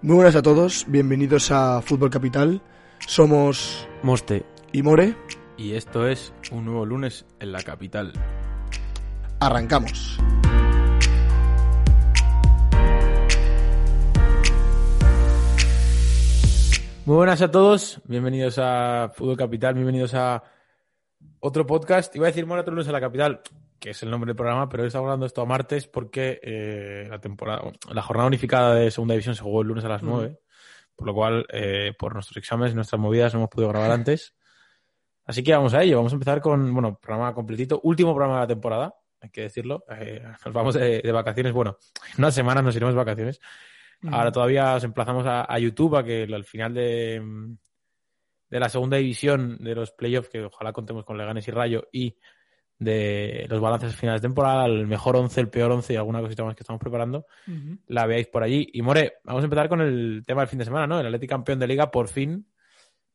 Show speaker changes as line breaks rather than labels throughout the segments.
Muy buenas a todos, bienvenidos a Fútbol Capital. Somos
Moste
y More.
y esto es un nuevo lunes en la capital.
Arrancamos.
Muy buenas a todos, bienvenidos a Fútbol Capital, bienvenidos a otro podcast. Iba a decir Mora otro lunes en la capital, que es el nombre del programa, pero hoy estamos hablando esto a martes porque eh, la temporada, la jornada unificada de segunda división se jugó el lunes a las 9, por lo cual eh, por nuestros exámenes y nuestras movidas no hemos podido grabar antes. Así que vamos a ello, vamos a empezar con, bueno, programa completito, último programa de la temporada, hay que decirlo. Eh, nos vamos de, de vacaciones, bueno, en unas semanas nos iremos de vacaciones. Ahora todavía os emplazamos a, a YouTube a que al final de, de la segunda división de los playoffs, que ojalá contemos con Leganes y Rayo, y de los balances finales de temporada, el mejor 11, el peor 11 y alguna cosita más que estamos preparando, la veáis por allí. Y More, vamos a empezar con el tema del fin de semana, ¿no? El Atlético campeón de liga, por fin,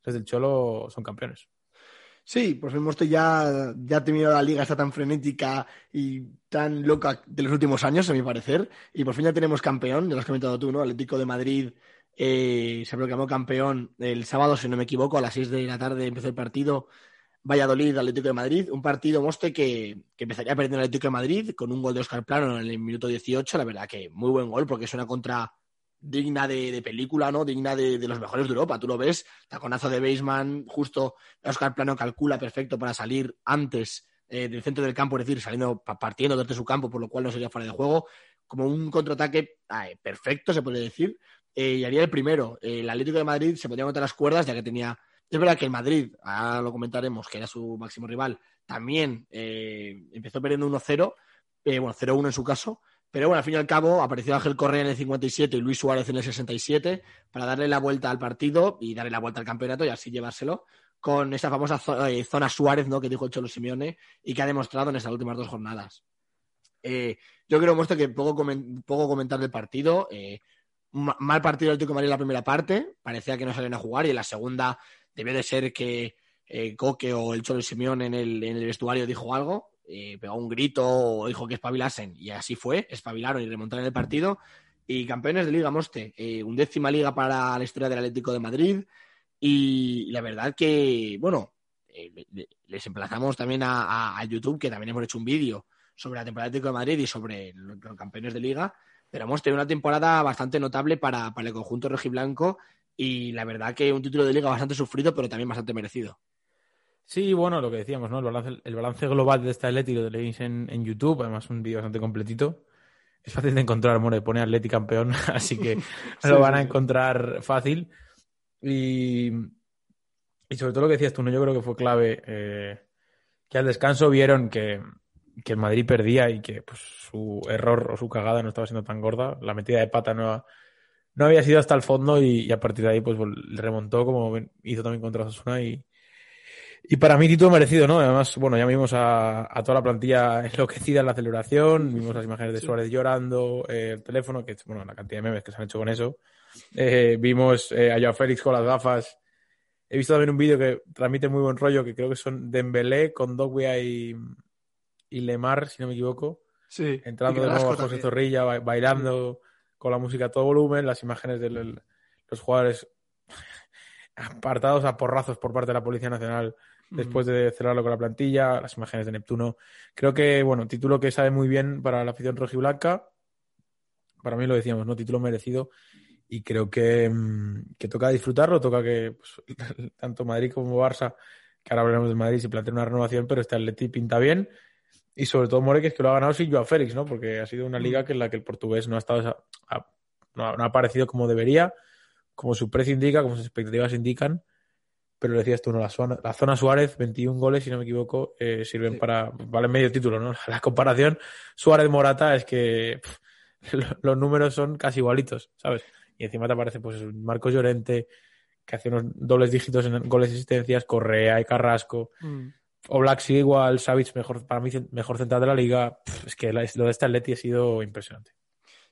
desde el Cholo son campeones.
Sí, por fin estoy ya, ya ha terminado la liga esta tan frenética y tan loca de los últimos años, a mi parecer. Y por fin ya tenemos campeón, ya lo has comentado tú, ¿no? Atlético de Madrid eh, se proclamó campeón el sábado, si no me equivoco, a las 6 de la tarde empezó el partido. Valladolid, Atlético de Madrid, un partido moste que, que empezaría perdiendo el Atlético de Madrid con un gol de Oscar Plano en el minuto 18. La verdad que muy buen gol porque es una contra digna de, de película, ¿no? Digna de, de, los mejores de Europa. Tú lo ves, taconazo de Baseman, justo Oscar Plano calcula perfecto para salir antes eh, del centro del campo, es decir, saliendo partiendo desde su campo, por lo cual no sería fuera de juego. Como un contraataque perfecto, se puede decir. Eh, y haría el primero. el Atlético de Madrid se podía montar las cuerdas, ya que tenía. Es verdad que el Madrid, ahora lo comentaremos, que era su máximo rival, también eh, empezó perdiendo 1-0, eh, bueno, 0-1 en su caso, pero bueno, al fin y al cabo apareció Ángel Correa en el 57 y Luis Suárez en el 67 para darle la vuelta al partido y darle la vuelta al campeonato y así llevárselo con esa famosa zona Suárez, ¿no? Que dijo el Cholo Simeone y que ha demostrado en estas últimas dos jornadas. Eh, yo creo muestro que poco, coment poco comentar del partido. Eh, mal partido del Atlético de Madrid en la primera parte, parecía que no salían a jugar y en la segunda debió de ser que eh, Coque o el Cholo Simeone en el, vestuario dijo algo, pegó un grito o dijo que espabilasen y así fue, espabilaron y remontaron el partido. Y campeones de Liga Moste, eh, undécima liga para la historia del Atlético de Madrid y la verdad que, bueno, eh, les emplazamos también a, a, a, YouTube que también hemos hecho un vídeo sobre la temporada del Atlético de Madrid y sobre los, los campeones de liga, pero hemos tenido una temporada bastante notable para, para el conjunto rojiblanco y la verdad que un título de liga bastante sufrido pero también bastante merecido.
Sí, bueno, lo que decíamos, ¿no? El balance, el balance global de este Atleti lo tenéis en, en, YouTube, además un vídeo bastante completito. Es fácil de encontrar, More, pone Atleti campeón, así que sí, lo van a encontrar fácil. Y, y, sobre todo lo que decías tú, ¿no? Yo creo que fue clave eh, que al descanso vieron que, que el Madrid perdía y que pues, su error o su cagada no estaba siendo tan gorda. La metida de pata no, no había sido hasta el fondo y, y a partir de ahí pues remontó como hizo también contra Osasuna y, y para mí título merecido, ¿no? Además, bueno, ya vimos a, a toda la plantilla enloquecida en la celebración, vimos las imágenes de Suárez llorando, eh, el teléfono, que bueno, la cantidad de memes que se han hecho con eso. Eh, vimos eh, a Joao Félix con las gafas. He visto también un vídeo que transmite muy buen rollo, que creo que son Dembélé con Dogbia y, y Lemar, si no me equivoco.
Sí.
Entrando de nuevo a José Zorrilla, bailando con la música a todo volumen, las imágenes de los jugadores apartados a porrazos por parte de la Policía Nacional después de cerrarlo con la plantilla, las imágenes de Neptuno. Creo que, bueno, título que sabe muy bien para la afición rojiblanca. Para mí lo decíamos, ¿no? Título merecido. Y creo que, mm, que toca disfrutarlo, toca que pues, tanto Madrid como Barça, que ahora hablaremos de Madrid, se plantea una renovación, pero este Atleti pinta bien. Y sobre todo More, que es que lo ha ganado sin Joao Félix, ¿no? Porque ha sido una liga que en la que el portugués no ha estado, no ha aparecido como debería, como su precio indica, como sus expectativas indican pero decías tú, ¿no? La zona, la zona Suárez, 21 goles, si no me equivoco, eh, sirven sí. para, vale medio título, ¿no? La comparación Suárez-Morata es que pff, los números son casi igualitos, ¿sabes? Y encima te aparece, pues, Marcos Llorente, que hace unos dobles dígitos en goles y asistencias, Correa y Carrasco, mm. O Black sigue igual, Savic mejor, para mí, mejor central de la liga, pff, es que lo de este Atleti ha sido impresionante.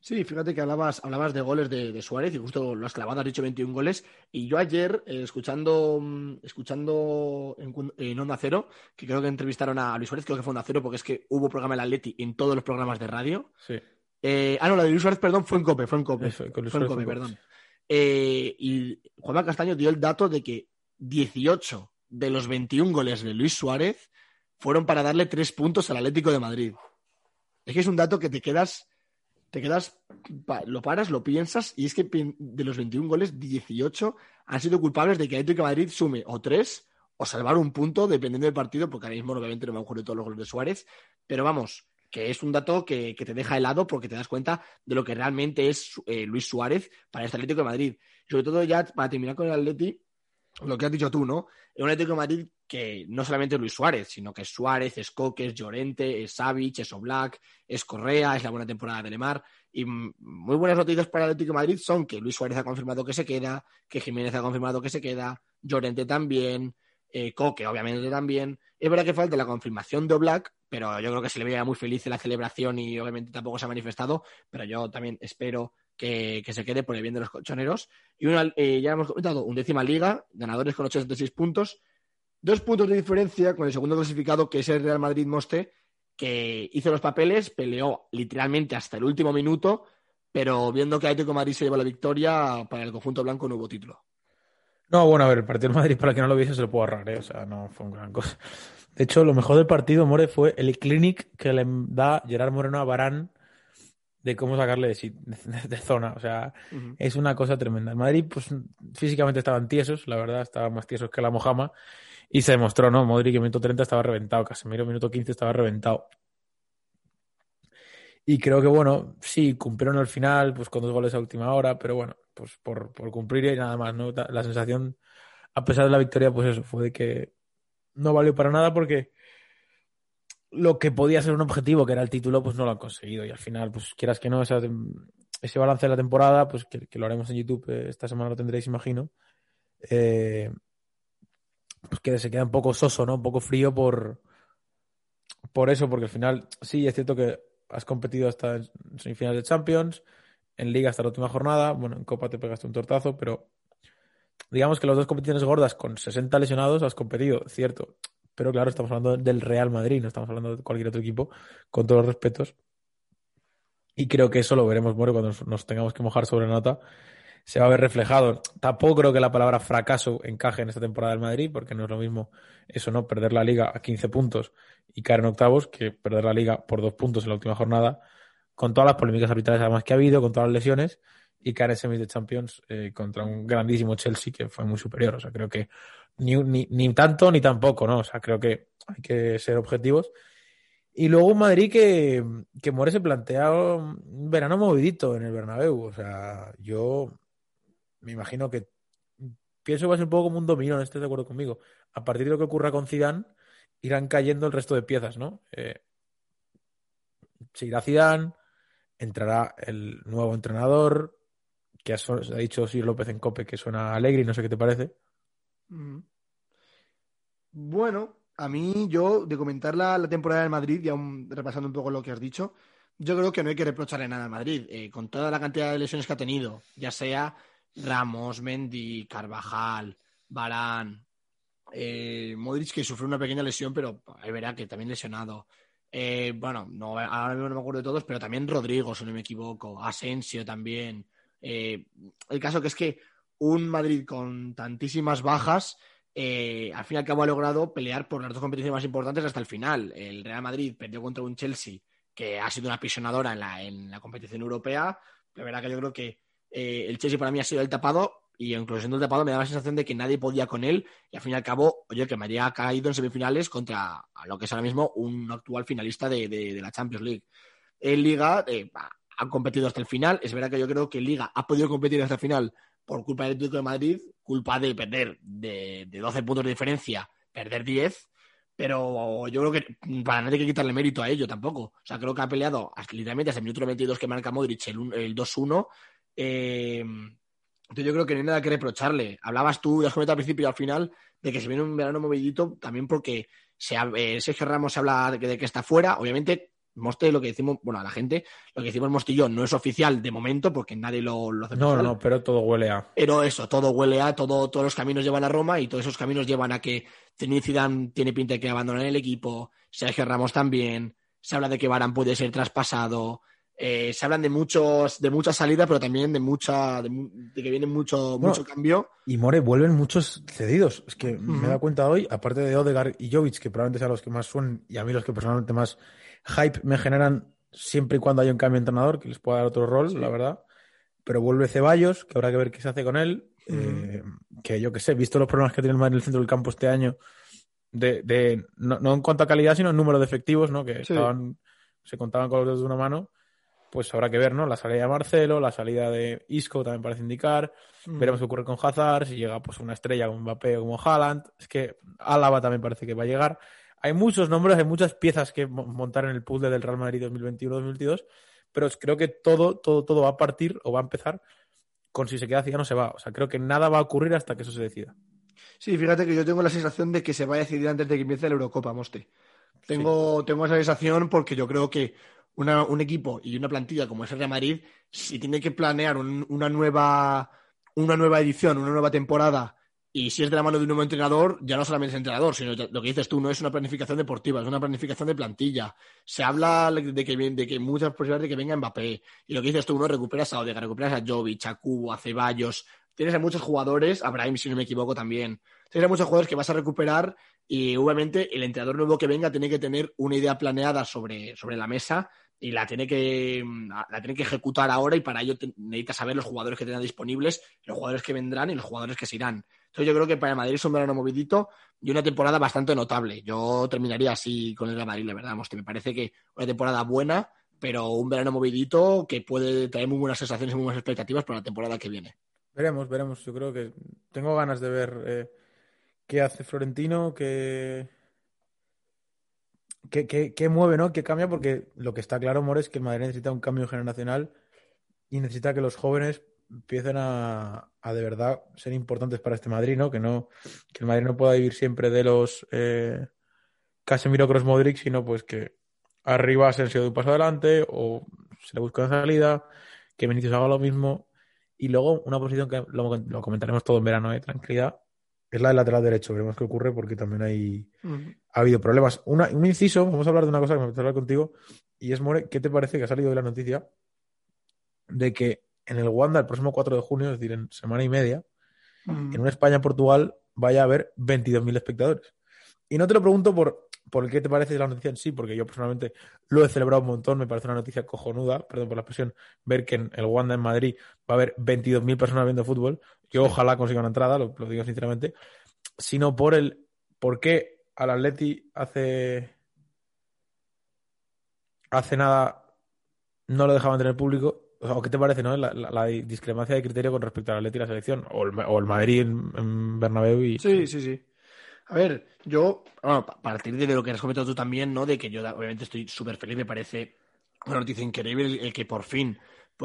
Sí, fíjate que hablabas, hablabas de goles de, de, Suárez y justo lo has clavado, has dicho 21 goles. Y yo ayer, eh, escuchando, escuchando en, en, Onda Cero, que creo que entrevistaron a Luis Suárez, creo que fue Onda Cero, porque es que hubo programa el Atleti en todos los programas de radio.
Sí.
Eh, ah, no, la de Luis Suárez, perdón, fue en Cope, fue en Cope. Eso, fue en Cope, perdón. Eh, y Juanma Castaño dio el dato de que 18 de los 21 goles de Luis Suárez fueron para darle tres puntos al Atlético de Madrid. Es que es un dato que te quedas, te quedas, lo paras, lo piensas, y es que de los 21 goles, 18 han sido culpables de que Atlético de Madrid sume o tres o salvar un punto, dependiendo del partido, porque ahora mismo obviamente no me acuerdo de todos los goles de Suárez, pero vamos, que es un dato que, te deja helado porque te das cuenta de lo que realmente es eh, Luis Suárez para este Atlético de Madrid. Sobre todo ya para terminar con el Atleti, lo que has dicho tú, ¿no? Un Atlético Madrid que no solamente es Luis Suárez, sino que es Suárez, es Coque, es Llorente, es Savic, es Oblak, es Correa, es la buena temporada de Lemar. Y muy buenas noticias para el Atlético de Madrid son que Luis Suárez ha confirmado que se queda, que Jiménez ha confirmado que se queda, Llorente también, eh, Coque obviamente también. Es verdad que falta la confirmación de Oblak, pero yo creo que se le veía muy feliz en la celebración y obviamente tampoco se ha manifestado, pero yo también espero que, se quede por el bien de los colchoneros. Y eh, ya hemos comentado, undécima liga, ganadores con 86 puntos, dos puntos de diferencia con el segundo clasificado, que es el Real Madrid Moste, que hizo los papeles, peleó literalmente hasta el último minuto, pero viendo que Atlético Madrid se lleva la victoria, para el conjunto blanco no hubo título.
No, bueno, a ver, el partido de Madrid, para que no lo viese, se lo puedo ahorrar, ¿eh? o sea, no fue un gran cosa. De hecho, lo mejor del partido, More, fue el clinic que le da Gerard Moreno a Barán de cómo sacarle de, zona. O sea, es una cosa tremenda. El Madrid, pues físicamente estaban tiesos, la verdad, estaban más tiesos que la Mojama. Y se demostró, ¿no? Modric en minuto 30 estaba reventado, Casemiro en minuto 15 estaba reventado. Y creo que, bueno, sí, cumplieron al final, pues con dos goles a última hora, pero bueno, pues por, por cumplir y nada más, ¿no? La sensación, a pesar de la victoria, pues eso, fue de que no valió para nada porque lo que podía ser un objetivo, que era el título, pues no lo han conseguido. Y al final, pues quieras que no, ese balance de la temporada, pues que, lo haremos en YouTube, eh, esta semana lo tendréis, imagino. Eh, pues que se queda un poco soso, ¿no? Un poco frío por, por eso, porque al final, sí, es cierto que has competido hasta en semifinales de Champions, en Liga hasta la última jornada, bueno, en Copa te pegaste un tortazo, pero digamos que las dos competiciones gordas con 60 lesionados has competido, cierto. Pero claro, estamos hablando del Real Madrid, no estamos hablando de cualquier otro equipo, con todos los respetos. Y creo que eso lo veremos, More, cuando nos, tengamos que mojar sobre nota. Se va a ver reflejado. Tampoco creo que la palabra fracaso encaje en esta temporada del Madrid, porque no es lo mismo eso, ¿no? Perder la liga a 15 puntos y caer en octavos que perder la liga por dos puntos en la última jornada, con todas las polémicas arbitrales además que ha habido, con todas las lesiones y caer en semis de Champions eh, contra un grandísimo Chelsea que fue muy superior. O sea, creo que ni, ni, ni, tanto ni tampoco, ¿no? O sea, creo que hay que ser objetivos. Y luego un Madrid que, que se plantea un verano movidito en el Bernabéu. O sea, yo me imagino que pienso que va a ser un poco como un dominó, no estés de acuerdo conmigo. A partir de lo que ocurra con Zidane, irán cayendo el resto de piezas, ¿no? Eh, se irá Zidane, entrará el nuevo entrenador, que ha, dicho Sir López en Cope que suena alegre y no sé qué te parece.
Bueno, a mí, yo, de comentar la, temporada del Madrid, ya repasando un poco lo que has dicho, yo creo que no hay que reprocharle nada al Madrid. Eh, con toda la cantidad de lesiones que ha tenido, ya sea Ramos, Mendy, Carvajal, Barán, eh, Modric, que sufrió una pequeña lesión, pero es verdad que también lesionado. Eh, bueno, no, ahora mismo no me acuerdo de todos, pero también Rodrigo, si no me equivoco, Asensio también. El caso que es que un Madrid con tantísimas bajas, eh, al fin y al cabo ha logrado pelear por las dos competiciones más importantes hasta el final. El Real Madrid perdió contra un Chelsea que ha sido una apisonadora en la, en la competición europea. La verdad que yo creo que eh, el Chelsea para mí ha sido el tapado y incluso siendo el tapado me da la sensación de que nadie podía con él y al fin y al cabo, oye, que me había caído en semifinales contra lo que es ahora mismo un actual finalista de, la Champions League. En Liga, han competido hasta el final. Es verdad que yo creo que Liga ha podido competir hasta el final por culpa del Atlético de Madrid, culpa de perder de, 12 puntos de diferencia, perder 10, pero yo creo que para nadie hay que quitarle mérito a ello tampoco. O sea, creo que ha peleado literalmente hasta el minuto 22 que marca Modric el, el 2-1. Eh, entonces yo creo que no hay nada que reprocharle. Hablabas tú, has comentado al principio y al final, de que se viene un verano movidito también porque se, eh, Sergio Ramos se habla de que está fuera. Obviamente Moste, lo que decimos, bueno, a la gente, lo que decimos Mostillo no es oficial de momento porque nadie lo, lo
hace. No, no, pero todo huele a.
Pero eso, todo huele a, todo, todos los caminos llevan a Roma y todos esos caminos llevan a que Zidane tiene pinta de que abandonar el equipo, Sergio Ramos también, se habla de que Barán puede ser traspasado, eh, se hablan de muchos, de mucha salida, pero también de mucha, de, que viene mucho, mucho cambio.
Y More vuelven muchos cedidos. Es que me he dado cuenta hoy, aparte de Odegar y Jovic, que probablemente sean los que más suenan, y a mí los que personalmente más hype me generan siempre y cuando haya un cambio de entrenador, que les pueda dar otro rol, la verdad. Pero vuelve Ceballos, que habrá que ver qué se hace con él. Eh, que yo que sé, visto los problemas que tiene el Madrid en el centro del campo este año, de, de no, en cuanto a calidad, sino en número de efectivos, ¿no? Que estaban, se contaban con los dedos de una mano pues habrá que ver, ¿no? La salida de Marcelo, la salida de Isco también parece indicar. Mm. Veremos qué ocurre con Hazard, si llega pues una estrella como Mbappé o como Haaland. Es que Álava también parece que va a llegar. Hay muchos nombres, hay muchas piezas que montar en el puzzle del Real Madrid 2021-2022, pero creo que todo, todo, todo va a partir o va a empezar con si se queda no se va. O sea, creo que nada va a ocurrir hasta que eso se decida.
Sí, fíjate que yo tengo la sensación de que se vaya a decidir antes de que empiece la Eurocopa, Moste. Tengo, tengo esa sensación porque yo creo que un equipo y una plantilla como es el Real Madrid, si tiene que planear una, nueva, una nueva edición, una nueva temporada, y si es de la mano de un nuevo entrenador, ya no solamente es entrenador, sino lo que dices tú, no es una planificación deportiva, es una planificación de plantilla. Se habla de que, de que muchas posibilidades de que venga Mbappé. Y lo que dices tú, no recuperas a Odega, recuperas a Jovic, a a Ceballos. Tienes a muchos jugadores, a Brahim, si no me equivoco, también. Tienes a muchos jugadores que vas a recuperar y obviamente el entrenador nuevo que venga tiene que tener una idea planeada sobre, sobre la mesa y la tiene que mm, la tiene que ejecutar ahora y para ello necesita saber los jugadores que tengan disponibles, los jugadores que vendrán y los jugadores que se irán. Entonces yo creo que para Madrid es un verano movidito y una temporada bastante notable. Yo terminaría así con el Real Madrid, la verdad, me parece que una temporada buena, pero un verano movidito que puede traer muy buenas sensaciones y muy buenas expectativas para la temporada que viene.
Veremos, veremos. Yo creo que tengo ganas de ver eh, qué hace Florentino, qué ¿Qué, mueve, no? ¿Qué cambia? Porque lo que está claro, More, es que el Madrid necesita un cambio generacional y necesita que los jóvenes empiecen a, de verdad ser importantes para este Madrid, ¿no? Que no que el Madrid no pueda vivir siempre de los eh, Casemiro Cross Modric, sino pues que arriba se han sido de un paso adelante o se le busca una salida, que Vinicius haga lo mismo. Y luego una posición que lo, lo comentaremos todo en verano, de ¿eh? tranquilidad, es la del lateral derecho. Veremos qué ocurre porque también hay, ha habido problemas. un inciso, vamos a hablar de una cosa que me gustaría hablar contigo, y es, More, ¿qué te parece que ha salido de la noticia de que en el Wanda el próximo 4 de junio, es decir, en semana y media, en una España-Portugal vaya a haber 22.000 espectadores? Y no te lo pregunto por, por qué te parece la noticia en sí, porque yo personalmente lo he celebrado un montón, me parece una noticia cojonuda, perdón por la expresión, ver que en el Wanda en Madrid va a haber 22.000 personas viendo fútbol, yo ojalá consiga una entrada, lo, digo sinceramente, sino por el por qué al Atleti hace hace nada no lo dejaban tener público. O, qué te parece, no? La, discrepancia de criterio con respecto al Atleti y la selección. O el, Madrid en, Bernabéu y...
Sí, sí, sí. A ver, yo, a partir de lo que has comentado tú también, ¿no? De que yo obviamente estoy súper feliz, me parece una noticia increíble el que por fin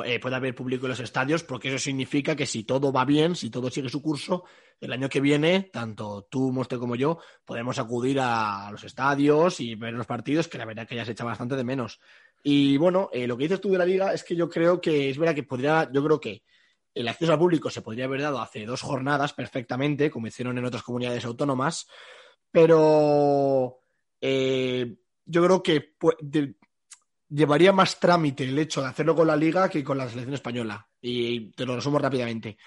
eh, puede haber público en los estadios, porque eso significa que si todo va bien, si todo sigue su curso, el año que viene, tanto tú, Moste, como yo, podemos acudir a los estadios y ver los partidos, que la verdad que ya se echa bastante de menos. Y bueno, eh, lo que dices tú de la liga es que yo creo que es verdad que podría, yo creo que el acceso al público se podría haber dado hace dos jornadas perfectamente, como hicieron en otras comunidades autónomas, pero eh, yo creo que llevaría más trámite el hecho de hacerlo con la liga que con la selección española. Y te lo resumo rápidamente.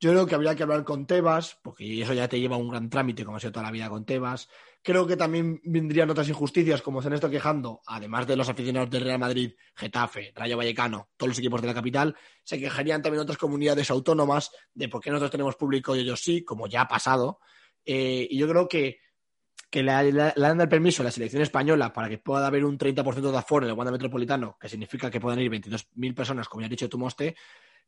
Yo creo que habría que hablar con Tebas, porque eso ya te lleva un gran trámite, como ha sido toda la vida con Tebas. Creo que también vendrían otras injusticias, como se han estado quejando, además de los aficionados del Real Madrid, Getafe, Rayo Vallecano, todos los equipos de la capital, se quejarían también otras comunidades autónomas de por qué nosotros tenemos público y ellos sí, como ya ha pasado. Eh, y yo creo que que le, dan el permiso a la selección española para que pueda haber un 30% de aforo en el Wanda Metropolitano, que significa que puedan ir 22.000 personas, como ya ha dicho tu Moste,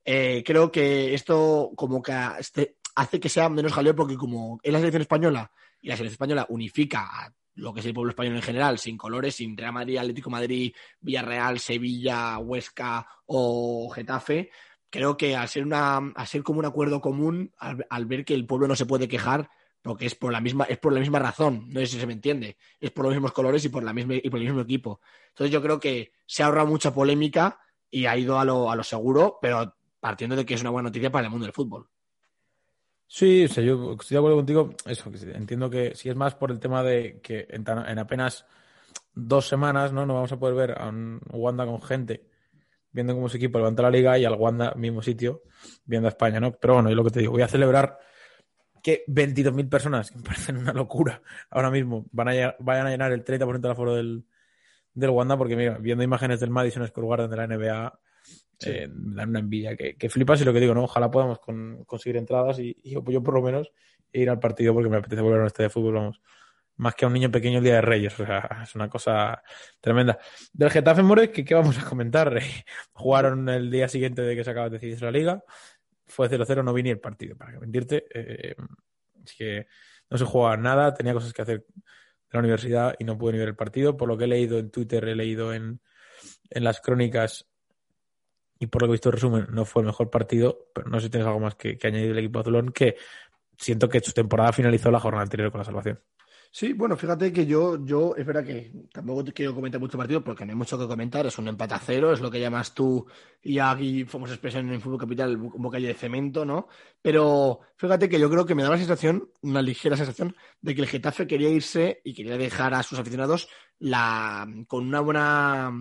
eh, creo que esto como que este, hace que sea menos jaleo porque como es la selección española y la selección española unifica a lo que es el pueblo español en general, sin colores, sin Real Madrid, Atlético Madrid, Villarreal, Sevilla, Huesca o Getafe, creo que al ser, una, al ser como un acuerdo común, al ver que el pueblo no se puede quejar, porque es por la misma, es por la misma razón, no sé si se me entiende, es por los mismos colores y por la misma, y por el mismo equipo. Entonces yo creo que se ha ahorrado mucha polémica y ha ido a lo, a lo seguro, pero partiendo de que es una buena noticia para el mundo del fútbol.
Sí, yo estoy de acuerdo contigo. Eso, entiendo que si es más por el tema de que en, apenas dos semanas no, no vamos a poder ver a un Wanda con gente viendo cómo su equipo levanta la liga y al Wanda, mismo sitio, viendo a España, ¿no? Pero bueno, y lo que te digo, voy a celebrar que 22.000 personas, que me parecen una locura, ahora mismo van a, vayan a llenar el 30% del aforo del, del Wanda, porque mira, viendo imágenes del Madison Square Garden de la NBA, eh, me dan una envidia que, que, flipas y lo que digo, ¿no? Ojalá podamos con, conseguir entradas y, y, yo por lo menos ir al partido porque me apetece volver a un estadio de fútbol, vamos. Más que a un niño pequeño el Día de Reyes, o sea, es una cosa tremenda. Del Getafe More, ¿qué, qué vamos a comentar? Jugaron el día siguiente de que se acaba de decidir la liga, fue 0-0, no vi ni el partido, para que mentirte. Eh, es que no se jugaba nada, tenía cosas que hacer de la universidad y no pude ni ver el partido. Por lo que he leído en Twitter, he leído en, en las crónicas y por lo que he visto en resumen, no fue el mejor partido, pero no sé si tienes algo más que, añadir del equipo azulón, que siento que su temporada finalizó la jornada anterior con la salvación.
Sí, bueno, fíjate que yo, yo, es verdad que tampoco quiero comentar mucho partido porque no hay mucho que comentar, es un empate a cero, es lo que llamas tú y aquí fuimos expresión en el Fútbol Capital un calle de cemento, ¿no? Pero fíjate que yo creo que me da la sensación, una ligera sensación, de que el Getafe quería irse y quería dejar a sus aficionados la, con una buena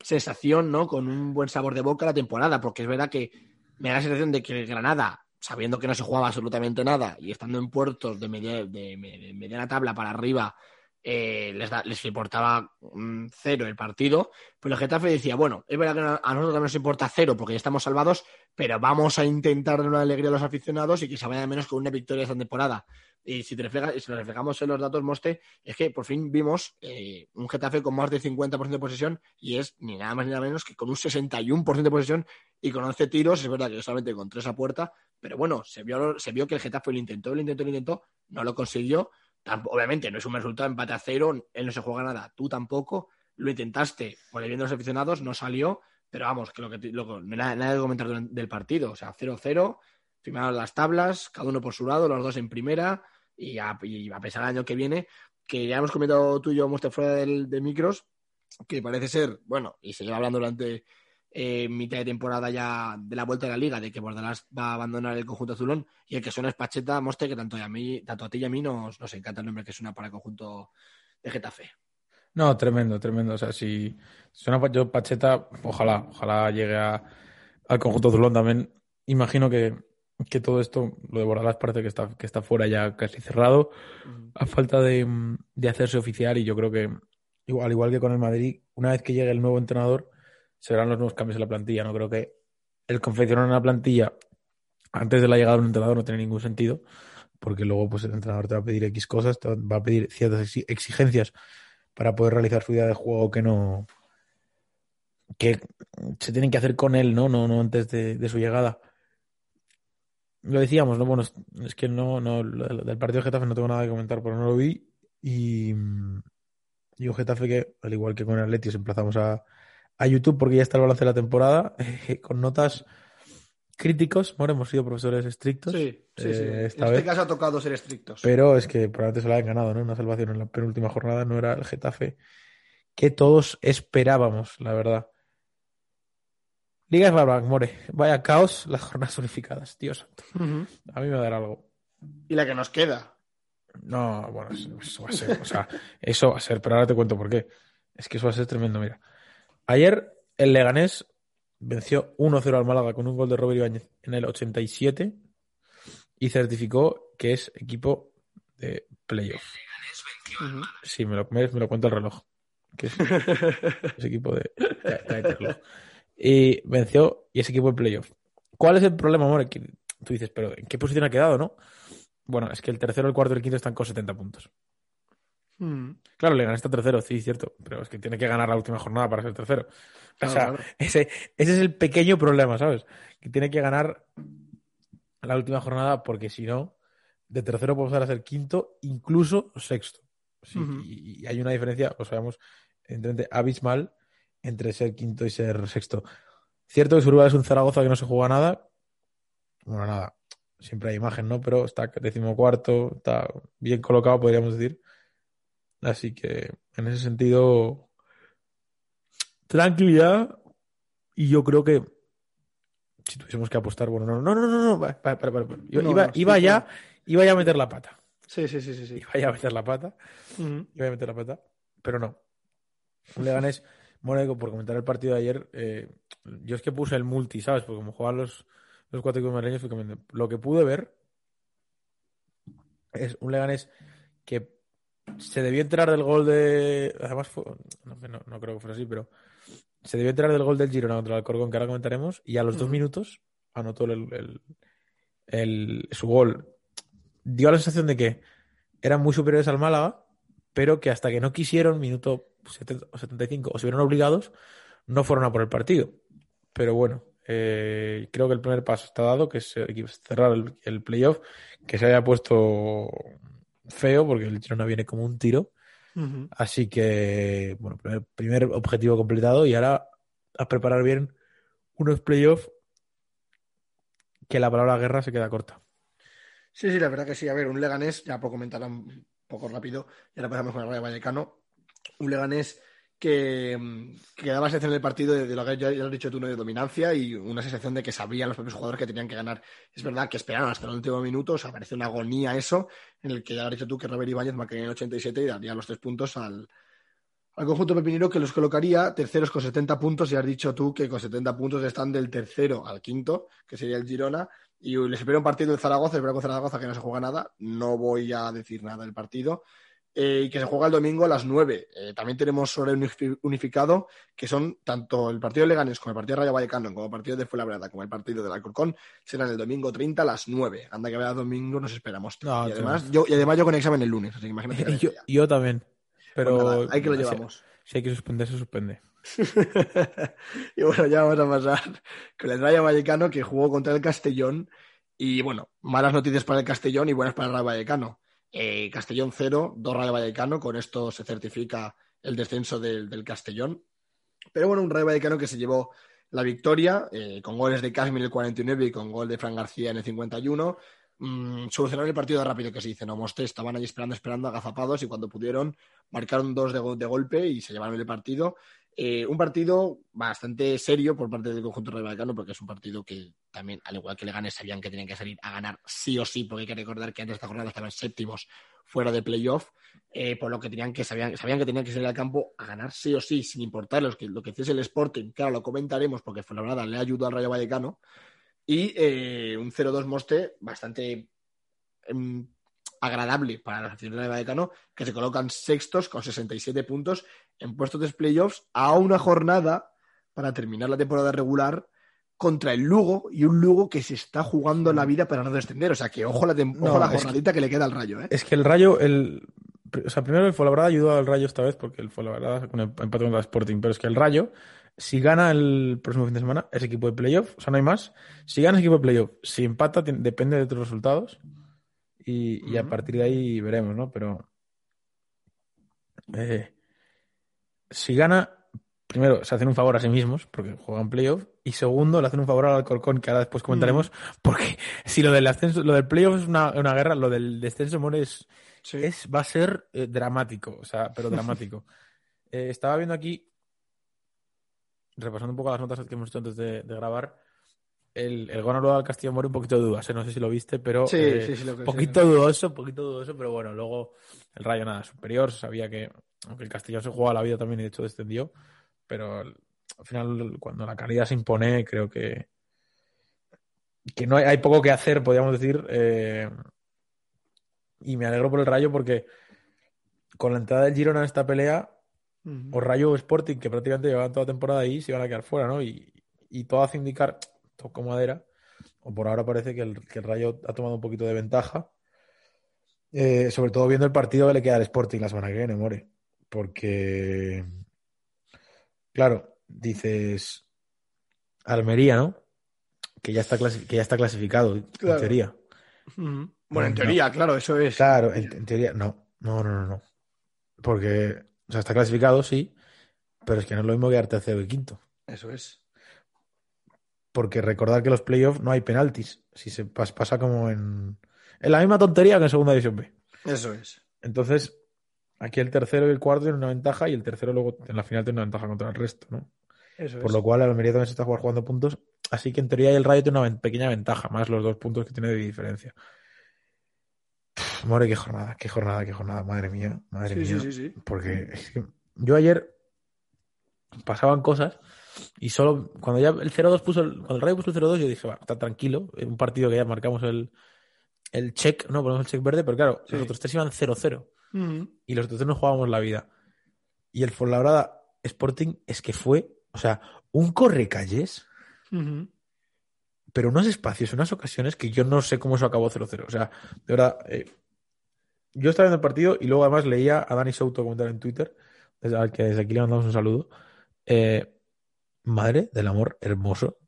sensación, ¿no? Con un buen sabor de boca la temporada, porque es verdad que me da la sensación de que Granada sabiendo que no se jugaba absolutamente nada y estando en puertos de, media, de mediana tabla para arriba, eh, les, da, les, importaba mm, cero el partido, pero el Getafe decía, bueno, es verdad que a nosotros también nos importa cero porque ya estamos salvados, pero vamos a intentar dar una alegría a los aficionados y que se vaya menos con una victoria esta temporada. Y si, te si lo reflejamos en los datos, Moste, es que por fin vimos eh, un Getafe con más del 50% de posesión y es ni nada más ni nada menos que con un 61% de posesión y con 11 tiros, es verdad que solamente con 3 a puerta, pero bueno, se vio, se vio que el Getafe lo intentó, lo intentó, lo intentó, no lo consiguió. Obviamente no es un resultado empate a cero, él no se juega nada, tú tampoco, lo intentaste por el bien de los aficionados, no salió, pero vamos, que lo que lo, nada, nada de comentar del partido, o sea, 0-0, firmaron las tablas, cada uno por su lado, los dos en primera, y a, pesar del año que viene, que ya hemos comentado tú y yo, hemos fuera del, de micros, que parece ser, bueno, y se lleva hablando durante eh, mitad de temporada ya de la vuelta de la liga, de que Bordalás va a abandonar el conjunto azulón, y el que suena es Pacheta Moste, que tanto a, mí, tanto a ti y a mí nos, nos encanta el nombre que suena para el conjunto de Getafe.
No, tremendo, tremendo. O sea, si suena yo Pacheta, ojalá, ojalá llegue a, al conjunto azulón también. Imagino que, que todo esto, lo de Bordalás parece que está, que está fuera ya casi cerrado, a falta de, de, hacerse oficial, y yo creo que, igual, al igual que con el Madrid, una vez que llegue el nuevo entrenador, se verán los nuevos cambios en la plantilla. No creo que el confeccionar una plantilla antes de la llegada de un entrenador no tiene ningún sentido, porque luego pues el entrenador te va a pedir X cosas, te va a pedir ciertas exigencias para poder realizar su idea de juego que no que se tienen que hacer con él, ¿no? No, no antes de, de su llegada. Lo decíamos, ¿no? Bueno, es que no, no, del partido de Getafe no tengo nada que comentar, pero no lo vi. Y, y un Getafe que, al igual que con el Atleti, os emplazamos a, a YouTube porque ya está el balance de la temporada, eh, con notas críticos. Bueno, hemos sido profesores estrictos.
Sí, sí, sí. Eh, esta en
vez.
este caso ha tocado ser estrictos.
Pero es que probablemente se la han ganado, ¿no? Una salvación en la penúltima jornada no era el Getafe que todos esperábamos, la verdad. Liga Barbac, More. Vaya caos las jornadas unificadas, Dios. Uh -huh. A mí me va a dar algo.
Y la que nos queda.
No, bueno, eso va a ser, o sea, eso va a ser, pero ahora te cuento por qué. Es que eso va a ser tremendo, mira. Ayer el Leganés venció 1-0 al Málaga con un gol de Robert Ibáñez en el 87 y certificó que es equipo de playoff.
Uh
-huh. Sí, me lo, me, me lo cuenta el reloj. Que es, es equipo de, de, de reloj. Y venció y es equipo de playoff. ¿Cuál es el problema, amor? Que tú dices, pero ¿en qué posición ha quedado, no? Bueno, es que el tercero, el cuarto y el quinto están con 70 puntos.
Mm.
Claro, le ganaste tercero, sí, cierto, pero es que tiene que ganar la última jornada para ser tercero.
Claro,
o sea,
claro.
Ese, ese es el pequeño problema, ¿sabes? Que tiene que ganar la última jornada porque si no, de tercero puede pasar a ser quinto, incluso sexto. Sí,
Uh -huh.
y, y, hay una diferencia, o sabemos, entre abismal entre ser quinto y ser sexto. Cierto que Surubal es un Zaragoza que no se juega nada. Bueno, nada, siempre hay imagen, ¿no? Pero está decimocuarto, está bien colocado, podríamos decir. Así que en ese sentido, tranquilidad. Y yo creo que si tuviésemos que apostar, bueno, no, no, no, no, no, para, para, para. Yo
No,
iba,
no, sí,
iba ya,
claro.
iba ya a meter la pata.
Sí, sí, sí, sí, sí.
Iba ya a meter la pata.
Uh -huh.
Iba a meter la pata. Pero no. Un Leganés Bueno, por comentar el partido de ayer, eh, yo es que puse el multi, ¿sabes? Porque como jugaban los, los cuatro equipos madrileños. Lo que pude ver es un Leganés que se debió enterar del gol de. Además, fue... no, no, no, creo que fuera así, pero se debió enterar del gol del Girona contra el Alcorcón, que ahora comentaremos, y a los dos minutos anotó el, el, el, su gol. Dio la sensación de que eran muy superiores al Málaga, pero que hasta que no quisieron, minuto 70 o 75, o se vieron obligados, no fueron a por el partido. Pero bueno, eh, creo que el primer paso está dado, que es cerrar el, el playoff, que se haya puesto feo, porque el Girona viene como un tiro. Uh -huh. Así que, bueno, primer, primer, objetivo completado y ahora a preparar bien unos playoffs que la palabra guerra se queda corta.
Sí, sí, la verdad que sí. A ver, un Leganés, ya por comentar un poco rápido, y ahora pasamos con el Rayo Vallecano. Un Leganés que, que daba sensación del partido de, lo que ya, ya has dicho tú, ¿no? de dominancia y una sensación de que sabían los propios jugadores que tenían que ganar. Es verdad que esperaron hasta el último minuto, o sea, parece una agonía eso, en el que ya has dicho tú que Robert Ibáñez marcaría en el 87 y daría los tres puntos al, al conjunto pepinero que los colocaría terceros con 70 puntos y has dicho tú que con 70 puntos están del tercero al quinto, que sería el Girona, y les espera un partido de Zaragoza, espera con Zaragoza que no se juega nada, no voy a decir nada del partido, eh, y que se juega el domingo a las 9. Eh, también tenemos horario unificado, que son tanto el partido de Leganés como el partido de Rayo Vallecano, como el partido de Fuenlabrada, como el partido del Alcorcón, serán el domingo 30 a las 9. Anda que vaya domingo, nos esperamos. No, y, además, yo, y además yo con examen el lunes, así que imagínate.
Yo, yo, también. Pero
pues nada, hay que lo llevamos.
Si, si hay que suspender, se suspende.
y bueno, ya vamos a pasar con el Rayo Vallecano que jugó contra el Castellón. Y bueno, malas noticias para el Castellón y buenas para el Rayo Vallecano. Eh, Castellón 0, 2 Rayo Vallecano. Con esto se certifica el descenso del, del, Castellón. Pero bueno, un Rayo Vallecano que se llevó la victoria eh, con goles de Casmi en el 49 y con gol de Fran García en el 51. Mm, solucionaron el partido rápido que se dice, no Mostre, estaban ahí esperando, esperando, agazapados y cuando pudieron marcaron dos de, de golpe y se llevaron el partido. Eh, un partido bastante serio por parte del conjunto Rayo Vallecano porque es un partido que también, al igual que Leganes, sabían que tenían que salir a ganar sí o sí, porque hay que recordar que antes de esta jornada estaban séptimos fuera de playoff, eh, por lo que tenían que sabían, sabían que tenían que salir al campo a ganar sí o sí, sin importar que, lo que hiciese el Sporting, claro, lo comentaremos porque fue la verdad, le ayudó al Rayo Vallecano, y eh, un 0-2 Moste bastante eh, agradable para la afición de Vallecano, que se colocan sextos con 67 puntos en puestos de playoffs a una jornada para terminar la temporada regular contra el Lugo y un Lugo que se está jugando la vida para no descender. O sea, que ojo la, no, ojo la jornadita que, que, le queda al Rayo. ¿eh?
Es que el Rayo, el, o sea, primero el Fuenlabrada ayudó al Rayo esta vez porque el Fuenlabrada con el empate contra el Sporting, pero es que el Rayo, si gana el próximo fin de semana, es equipo de playoff, o sea, no hay más. Si gana es equipo de playoff, si empata, depende de otros resultados. Y, y, a partir de ahí veremos, ¿no? Pero eh, si gana, primero se hacen un favor a sí mismos porque juegan playoff y segundo le hacen un favor al Alcorcón que ahora después comentaremos porque si lo del ascenso, lo del playoff es una, una guerra, lo del descenso more es, sí. es va a ser eh, dramático, o sea, pero dramático. eh, estaba viendo aquí repasando un poco las notas que hemos hecho antes de, de grabar el, el gol al Castillo Mori un poquito de dudas, ¿eh? no sé si lo viste, pero
sí,
eh,
sí, sí, lo
poquito sí, dudoso, poquito dudoso, pero bueno, luego el Rayo nada superior, sabía que aunque el Castellón se jugaba la vida también y de hecho descendió, pero al final cuando la calidad se impone creo que que no hay, hay poco que hacer, podríamos decir, eh, y me alegro por el Rayo porque con la entrada del Girona en esta pelea, uh -huh. o Rayo o Sporting, que prácticamente llevaban toda la temporada ahí, se iban a quedar fuera, ¿no? Y, y todo hace indicar tocó madera, o por ahora parece que el, que el Rayo ha tomado un poquito de ventaja. Eh, sobre todo viendo el partido que le queda al Sporting la semana que viene, More. Porque, claro, dices Almería, ¿no? Que ya está, que ya está clasificado, claro. en teoría.
-huh. Bueno, en teoría, no. claro, eso es.
Claro, en, en, teoría, no. No, no, no, no. Porque, o sea, está clasificado, sí, pero es que no es lo mismo que tercero y quinto.
Eso es
porque recordar que los playoffs no hay penaltis. Si se pasa, como en, en la misma tontería que en segunda división B.
Eso es.
Entonces, aquí el tercero y el cuarto tienen una ventaja y el tercero luego en la final tiene una ventaja contra el resto, ¿no?
Eso
Por
es.
lo cual Almería también se está jugando puntos. Así que en teoría el Rayo tiene una pequeña ventaja, más los dos puntos que tiene de diferencia. Pff, more, qué jornada, qué jornada, qué jornada, madre mía, madre
sí,
mía.
Sí, sí, sí.
Porque es que yo ayer pasaban cosas y solo cuando ya el 0-2 puso el, cuando el Rayo puso el 0-2 yo dije, va, está tranquilo, en un partido que ya marcamos el, el check, no, ponemos el check verde, pero claro, los otros tres iban 0-0 y los otros tres no jugábamos la vida. Y el Fuenlabrada Sporting es que fue, o sea, un correcalles, pero unos espacios, unas ocasiones que yo no sé cómo eso acabó 0-0. O sea, de verdad, eh, yo estaba viendo el partido y luego además leía a Dani Souto comentar en Twitter, al que desde aquí le mandamos un saludo. Eh, madre del amor hermoso.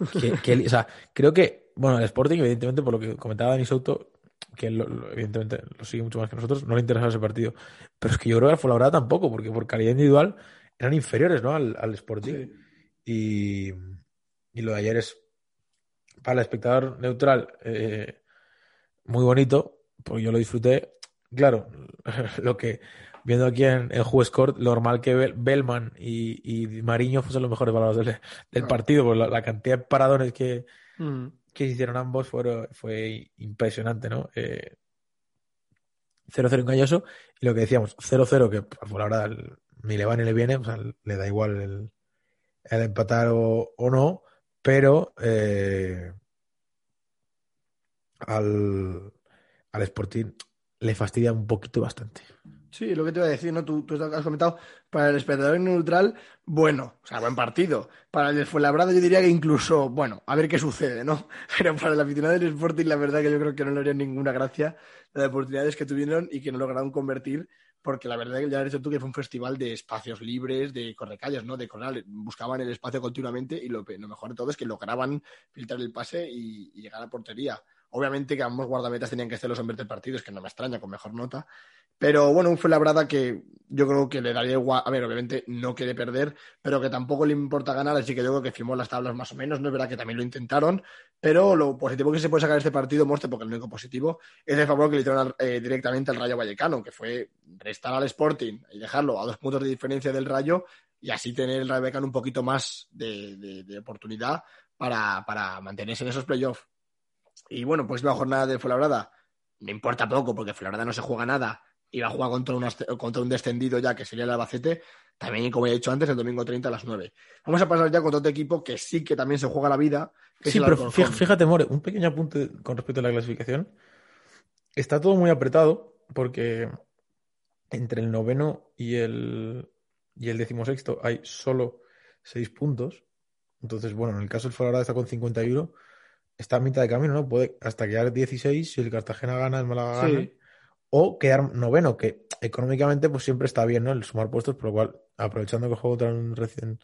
o sea, creo que, bueno, el Sporting, evidentemente, por lo que comentaba Dani Souto, que evidentemente lo sigue mucho más que nosotros, no le interesaba ese partido. Pero es que yo creo que fue la verdad tampoco, porque por calidad individual eran inferiores ¿no? al, al Sporting. Y, y, lo de ayer es, para el espectador neutral, eh, muy bonito, porque yo lo disfruté. Claro, lo que viendo aquí en, el Juez lo normal que Bellman y, y Mariño fuesen los mejores valores del, del partido, por la, cantidad de paradones que, mm. que hicieron ambos fue, fue impresionante, ¿no? 0-0 eh, engañoso, y lo que decíamos, 0-0, que por la verdad ni le va ni le viene, o sea, le da igual el, el empatar o, o, no, pero eh, al, al Sporting le fastidia un poquito bastante.
Sí, lo que te iba a decir, ¿no? Tú, has comentado, para el espectador neutral, bueno, o sea, buen partido. Para el Fuenlabrada yo diría que incluso, bueno, a ver qué sucede, ¿no? Pero para el aficionado del Sporting la verdad que yo creo que no le haría ninguna gracia las oportunidades que tuvieron y que no lograron convertir, porque la verdad que ya has dicho tú que fue un festival de espacios libres, de correcalles, ¿no? De corral, buscaban el espacio continuamente y lo, mejor de todo es que lograban filtrar el pase y, y llegar a la portería. Obviamente que ambos guardametas tenían que ser los hombres del partido, es que no me extraña, con mejor nota. Pero bueno, un Fuenlabrada que yo creo que le daría igual. A ver, obviamente no quiere perder, pero que tampoco le importa ganar, así que yo creo que firmó las tablas más o menos. No es verdad que también lo intentaron, pero lo positivo que se puede sacar de este partido, Morte, porque el único positivo es el favor que le hicieron eh, directamente al Rayo Vallecano, que fue restar al Sporting y dejarlo a dos puntos de diferencia del Rayo y así tener el Rayo Vallecano un poquito más de, oportunidad para, para mantenerse en esos playoffs. Y bueno, pues la jornada de Fuenlabrada me importa poco porque Fuenlabrada no se juega nada y va a jugar contra, contra un descendido ya que sería el Albacete, también como he dicho antes, el domingo 30 a las 9. Vamos a pasar ya contra otro equipo que sí que también se juega la vida.
sí, pero fíjate, More, un pequeño apunte con respecto a la clasificación. Está todo muy apretado porque entre el noveno y el, y el decimosexto hay solo seis puntos. Entonces, bueno, en el caso del Fuenlabrada está con 51 está a mitad de camino, ¿no? Puede hasta quedar 16 si el Cartagena gana, el Málaga gana. O quedar noveno, que económicamente pues siempre está bien, ¿no? El sumar puestos, por lo cual, aprovechando que el juego tan recién,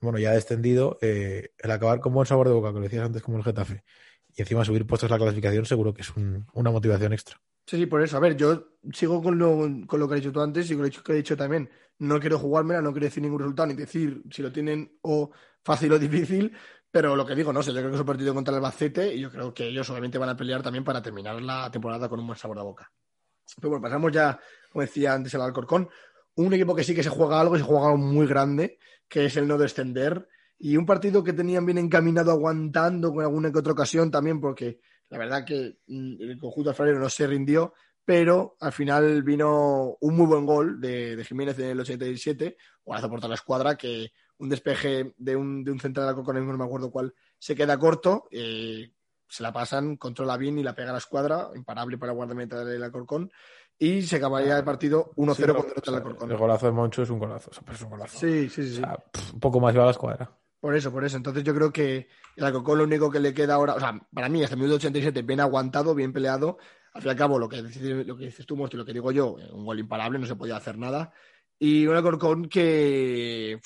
bueno, ya descendido, eh, el acabar con buen sabor de boca, que lo decías antes como el Getafe, y encima subir puestos la clasificación, seguro que es una motivación extra.
Sí, sí, por eso. A ver, yo sigo con lo, con lo que he dicho tú antes y con lo que he dicho también. No quiero jugármela, no quiero decir ningún resultado, ni decir si lo tienen o fácil o difícil, pero lo que digo, no sé, yo creo que es un partido contra el Albacete y yo creo que ellos obviamente van a pelear también para terminar la temporada con un buen sabor de boca. Pero bueno, pasamos ya, como decía antes, al Alcorcón. Un equipo que sí que se juega algo y se juega algo muy grande, que es el no descender. Y un partido que tenían bien encaminado, aguantando con alguna que otra ocasión también, porque la verdad que mm, el conjunto alfarero no se rindió, pero al final vino un muy buen gol de, de Jiménez en el 87, golazo por toda la escuadra, que un despeje de un, de un central Alcorcón, no me acuerdo cuál, se queda corto, eh, se la pasan, controla bien y la pega a la escuadra, imparable para guardameta del Alcorcón, y se acabaría el partido 1-0 sí, con derrota del Alcorcón.
El golazo de Moncho es un golazo, es un golazo.
Sí, sí, sí.
un poco más va a la escuadra.
Por eso, por eso. Entonces yo creo que el Alcorcón lo único que le queda ahora, o sea, para mí hasta el minuto 87 bien aguantado, bien peleado. Al fin y al cabo, lo que, lo que dices tú, y lo que digo yo, un gol imparable, no se podía hacer nada. Y un Alcorcón que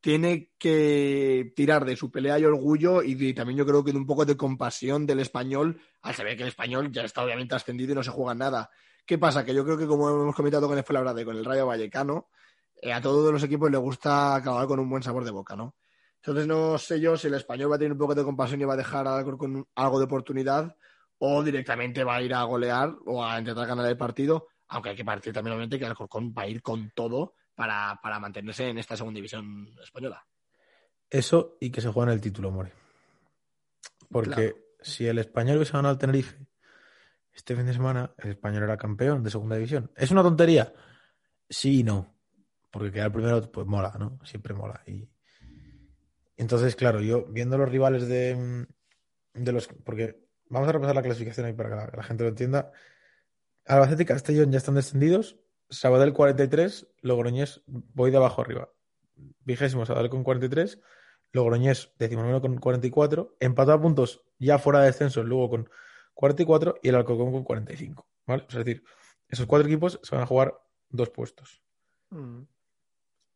tiene que tirar de su pelea y orgullo y también yo creo que de un poco de compasión del español al saber que el español ya está obviamente ascendido y no se juega nada. ¿Qué pasa? Que yo creo que como hemos comentado con el con el Rayo Vallecano, eh, a todos los equipos les gusta acabar con un buen sabor de boca, ¿no? Entonces no sé yo si el español va a tener un poco de compasión y va a dejar algo con algo de oportunidad o directamente va a ir a golear o a intentar ganar el partido, aunque hay que partir también obviamente que Alcorcón va a ir con todo para, mantenerse en esta segunda división española.
Eso y que se juegue en el título, More. Porque si el español hubiese ganado al Tenerife este fin de semana, el español era campeón de segunda división. ¿Es una tontería? Sí y no. porque quedar primero, pues mola, ¿no? Siempre mola. Y entonces, claro, yo viendo los rivales de, de los. Porque vamos a repasar la clasificación ahí para que la, gente lo entienda. Albacete y Castellón ya están descendidos. Sabadell 43, Logroñés voy de abajo arriba. Vigésimo Sabadell con 43, Logroñés 19 con 44, empatado a puntos ya fuera de descenso, luego con 44 y el Alcorcón con 45. ¿vale? Es decir, esos cuatro equipos se van a jugar dos puestos. Mm.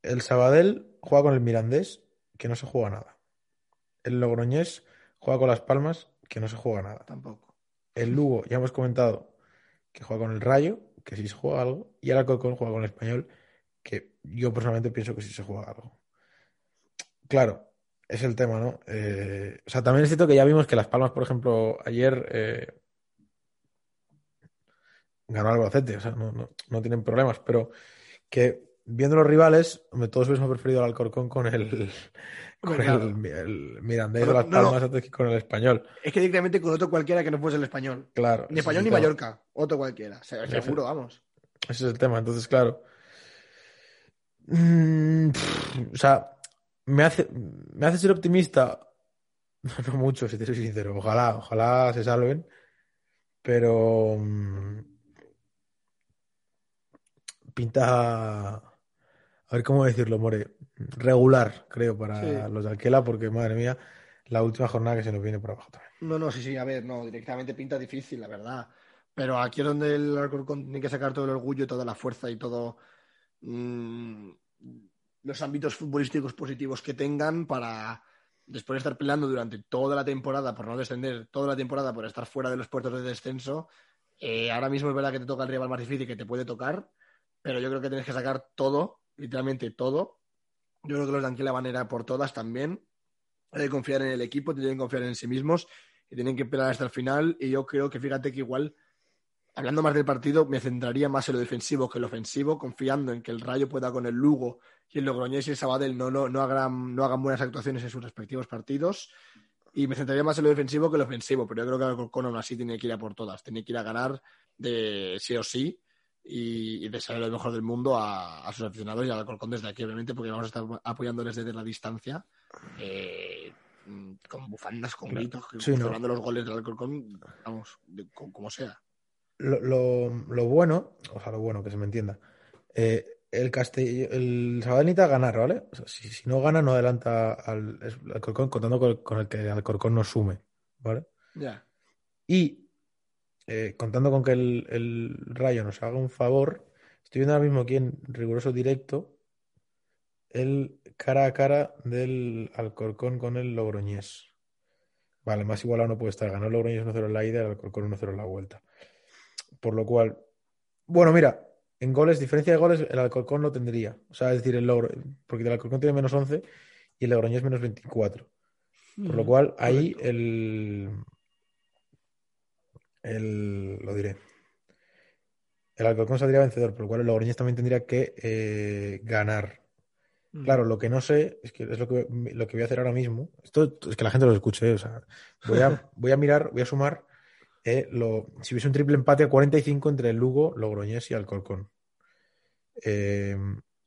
El Sabadell juega con el Mirandés, que no se juega nada. El Logroñés juega con Las Palmas, que no se juega nada.
Tampoco.
El Lugo, ya hemos comentado, que juega con el Rayo, que sí se juega algo. Y el Alcorcón juega con el Español, que yo personalmente pienso que sí se juega algo. Claro, es el tema, ¿no? Eh, o sea, también es cierto que ya vimos que Las Palmas, por ejemplo, ayer eh, ganó al Albacete, o sea, no, no tienen problemas, pero que viendo los rivales, todos hubiésemos preferido al Alcorcón con el, con el, Mirandés de las Palmas antes que con el español.
Es que directamente con otro cualquiera que no fuese el español.
Claro.
Ni español ni Mallorca, otro cualquiera. Seguro, vamos.
Ese es el tema, entonces, claro. Mm, o sea, me hace, me hace ser optimista. No mucho, si te soy sincero. Ojalá, ojalá se salven. Pero. Mm, pinta a ver cómo decirlo, More, regular, creo, para los de Alquela, porque madre mía, la última jornada que se nos viene por abajo también.
No, no, sí, sí, a ver, no, directamente pinta difícil, la verdad. Pero aquí es donde el Alcorcón tiene que sacar todo el orgullo, toda la fuerza y todo mm, los ámbitos futbolísticos positivos que tengan para después de estar peleando durante toda la temporada por no descender, toda la temporada por estar fuera de los puertos de descenso. Eh, ahora mismo es verdad que te toca el rival más difícil que te puede tocar, pero yo creo que tienes que sacar todo literalmente todo. Yo creo que los de Anquila van a por todas también. Hay que confiar en el equipo, tienen que confiar en sí mismos y tienen que pelear hasta el final. Y yo creo que fíjate que igual, hablando más del partido, me centraría más en lo defensivo que en lo ofensivo, confiando en que el Rayo pueda con el Lugo y el Logroñés y el Sabadell no, no, no, hagan, no hagan buenas actuaciones en sus respectivos partidos. Y me centraría más en lo defensivo que en lo ofensivo, pero yo creo que aún así tiene que ir a por todas, tiene que ir a ganar de sí o sí y, y desear lo mejor del mundo a, sus aficionados y al Alcorcón desde aquí, obviamente, porque vamos a estar apoyándoles desde la distancia. Eh, con bufandas, con gritos, sí, los goles del Alcorcón, vamos, como, sea.
Lo, lo, bueno, o sea, lo bueno, que se me entienda, eh, el Castell, el Sabadell ganar, ¿vale? si, si, no gana, no adelanta al, Alcorcón, contando con, con, el que el Alcorcón no sume, ¿vale?
Ya.
Y eh, contando con que el, Rayo nos haga un favor, estoy viendo ahora mismo aquí en riguroso directo el cara a cara del Alcorcón con el Logroñés. Vale, más igual no puede estar. Ganó el Logroñés 1-0 en la ida el Alcorcón 1-0 en la vuelta. Por lo cual, bueno, mira, en goles, diferencia de goles, el Alcorcón lo tendría. O sea, es decir, el Logro, porque el Alcorcón tiene menos 11 y el Logroñés menos 24. Por lo mm, cual, ahí el, el, lo diré. El Alcorcón saldría vencedor, por lo cual el Logroñés también tendría que eh, ganar. Mm. Claro, lo que no sé es que es lo que, lo que voy a hacer ahora mismo. Esto es que la gente lo escuche, o sea, voy a, voy a mirar, voy a sumar eh, lo, si hubiese un triple empate a 45 entre el Lugo, Logroñés y Alcorcón. Eh,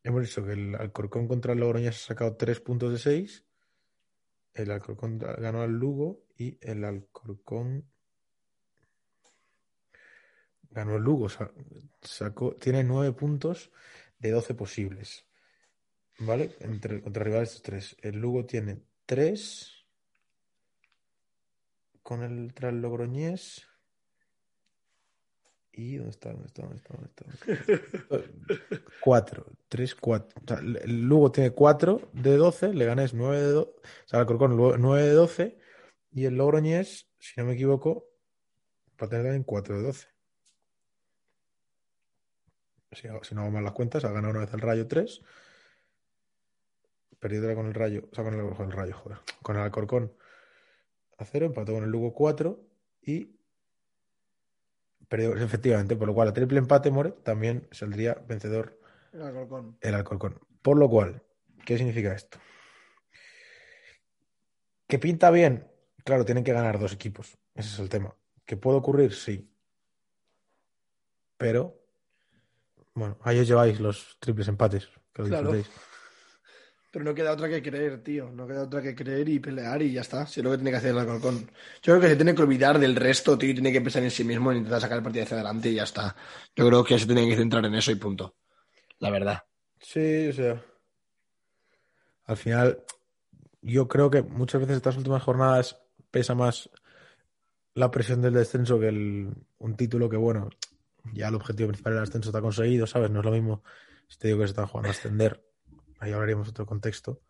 hemos dicho que el Alcorcón contra el Logroñés ha sacado 3 puntos de 6. El Alcorcón ganó al Lugo y el Alcorcón ganó el Lugo, sacó, tiene nueve puntos de 12 posibles. ¿Vale? Entre, contra rivales tres. El Lugo tiene tres con el tras Logroñés. ¿Y dónde está? ¿Dónde está? ¿Dónde está? ¿Dónde está? cuatro. Tres, cuatro. O sea, el Lugo tiene cuatro de 12, le ganes nueve de 12. O sea, el Corcón nueve de 12. Y el Logroñés, si no me equivoco, va a tener también cuatro de 12 si, no hago mal las cuentas, ha ganado una vez el Rayo 3, perdido con el Rayo, o sea, con el, Rayo, joder, con el Alcorcón a 0, empató con el Lugo 4 y perdió efectivamente, por lo cual a triple empate More también saldría vencedor
el Alcorcón.
El Alcorcón. Por lo cual, ¿qué significa esto? ¿Que pinta bien? Claro, tienen que ganar dos equipos. Ese es el tema. ¿Que puede ocurrir? Sí. Pero bueno, ahí os lleváis los triples empates. que
Claro. Pero no queda otra que creer, tío. No queda otra que creer y pelear y ya está. Si es lo que tiene que hacer el Alcorcón. Yo creo que se tiene que olvidar del resto, tío. y Tiene que pensar en sí mismo e intentar sacar el partido hacia adelante y ya está. Yo creo que se tiene que centrar en eso y punto. La verdad.
Sí, o sea. Al final, yo creo que muchas veces estas últimas jornadas pesa más la presión del descenso que el, un título que, bueno, ya el objetivo principal del ascenso está conseguido, ¿sabes? No es lo mismo si te digo que se están jugando a ascender. Ahí hablaríamos otro contexto.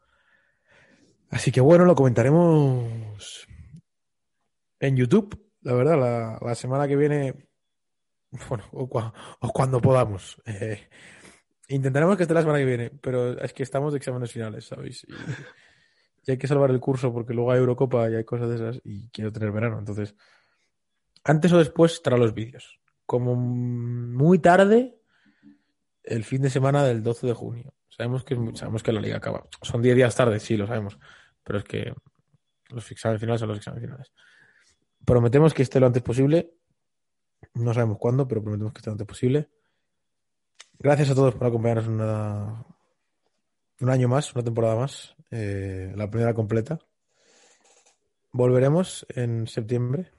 Así que bueno, lo comentaremos en YouTube, la verdad, la, semana que viene, bueno, o, cua- o cuando podamos. Eh, intentaremos que esté la semana que viene, pero es que estamos de exámenes finales, ¿sabéis? Y, y hay que salvar el curso porque luego hay Eurocopa y hay cosas de esas y quiero tener verano. Entonces, antes o después estarán los vídeos. Como muy tarde, el fin de semana del 12 de junio. Sabemos que, sabemos que la liga acaba. Son 10 días tarde, sí, lo sabemos. Pero es que los exámenes finales son los exámenes finales. Prometemos que esté lo antes posible. No sabemos cuándo, pero prometemos que esté lo antes posible. Gracias a todos por acompañarnos una- un año más, una temporada más. eh, la primera completa. Volveremos en septiembre,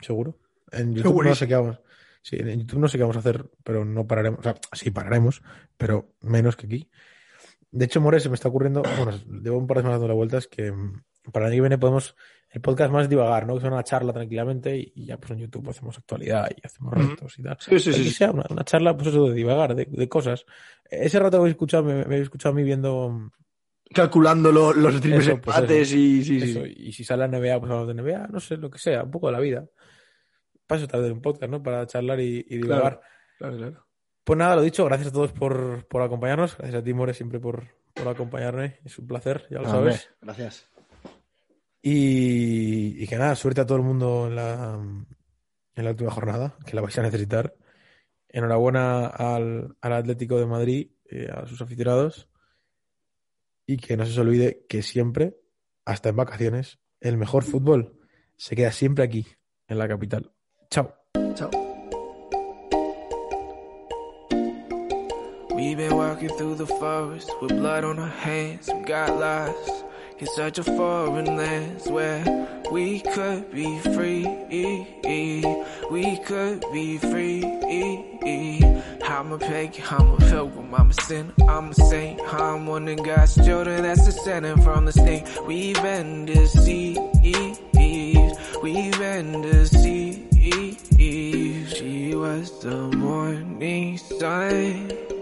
seguro. En YouTube no sé qué vamos. Sí, en YouTube no sé qué vamos a hacer, pero no pararemos. O sea, sí pararemos, pero menos que aquí. De hecho, More, se me está ocurriendo, bueno, llevo un par de semanas dando vueltas que mm, para el año que viene podemos el podcast más divagar, ¿no? Que sea una charla tranquilamente y, y ya pues en YouTube hacemos actualidad y hacemos retos y tal.
Sí, sí, sí.
sea una, una charla, pues eso, de divagar, de, de cosas. Ese rato que habéis escuchado, me, me habéis escuchado a mí viendo mm,
Calculando lo- los triples
pues
empates y sí, sí.
y si sale la NBA, pues hablamos de NBA, no sé, lo que sea, un poco de la vida. Para eso tarde un podcast, ¿no? Para charlar y, y divagar.
Claro, claro.
Pues nada, lo dicho, gracias a todos por, por acompañarnos. Gracias a ti, More, siempre por, por acompañarme. Es un placer, ya lo
Hombre,
sabes.
Gracias.
Y, y que nada, suerte a todo el mundo en la, en la última jornada, que la vais a necesitar. Enhorabuena al, al Atlético de Madrid, eh, a sus aficionados. Y que no se os olvide que siempre, hasta en vacaciones, el mejor fútbol se queda siempre aquí, en la capital. Chao.
Chao.
We've been walking through the forest with blood on our hands. We got lost in such a foreign land where we could be free. We could be free. I'm a pagan, I'm a pilgrim, I'm a sinner, I'm a saint. I'm one of God's children that's descended from the snake. We've been deceived. We've been deceived. She was the morning sun.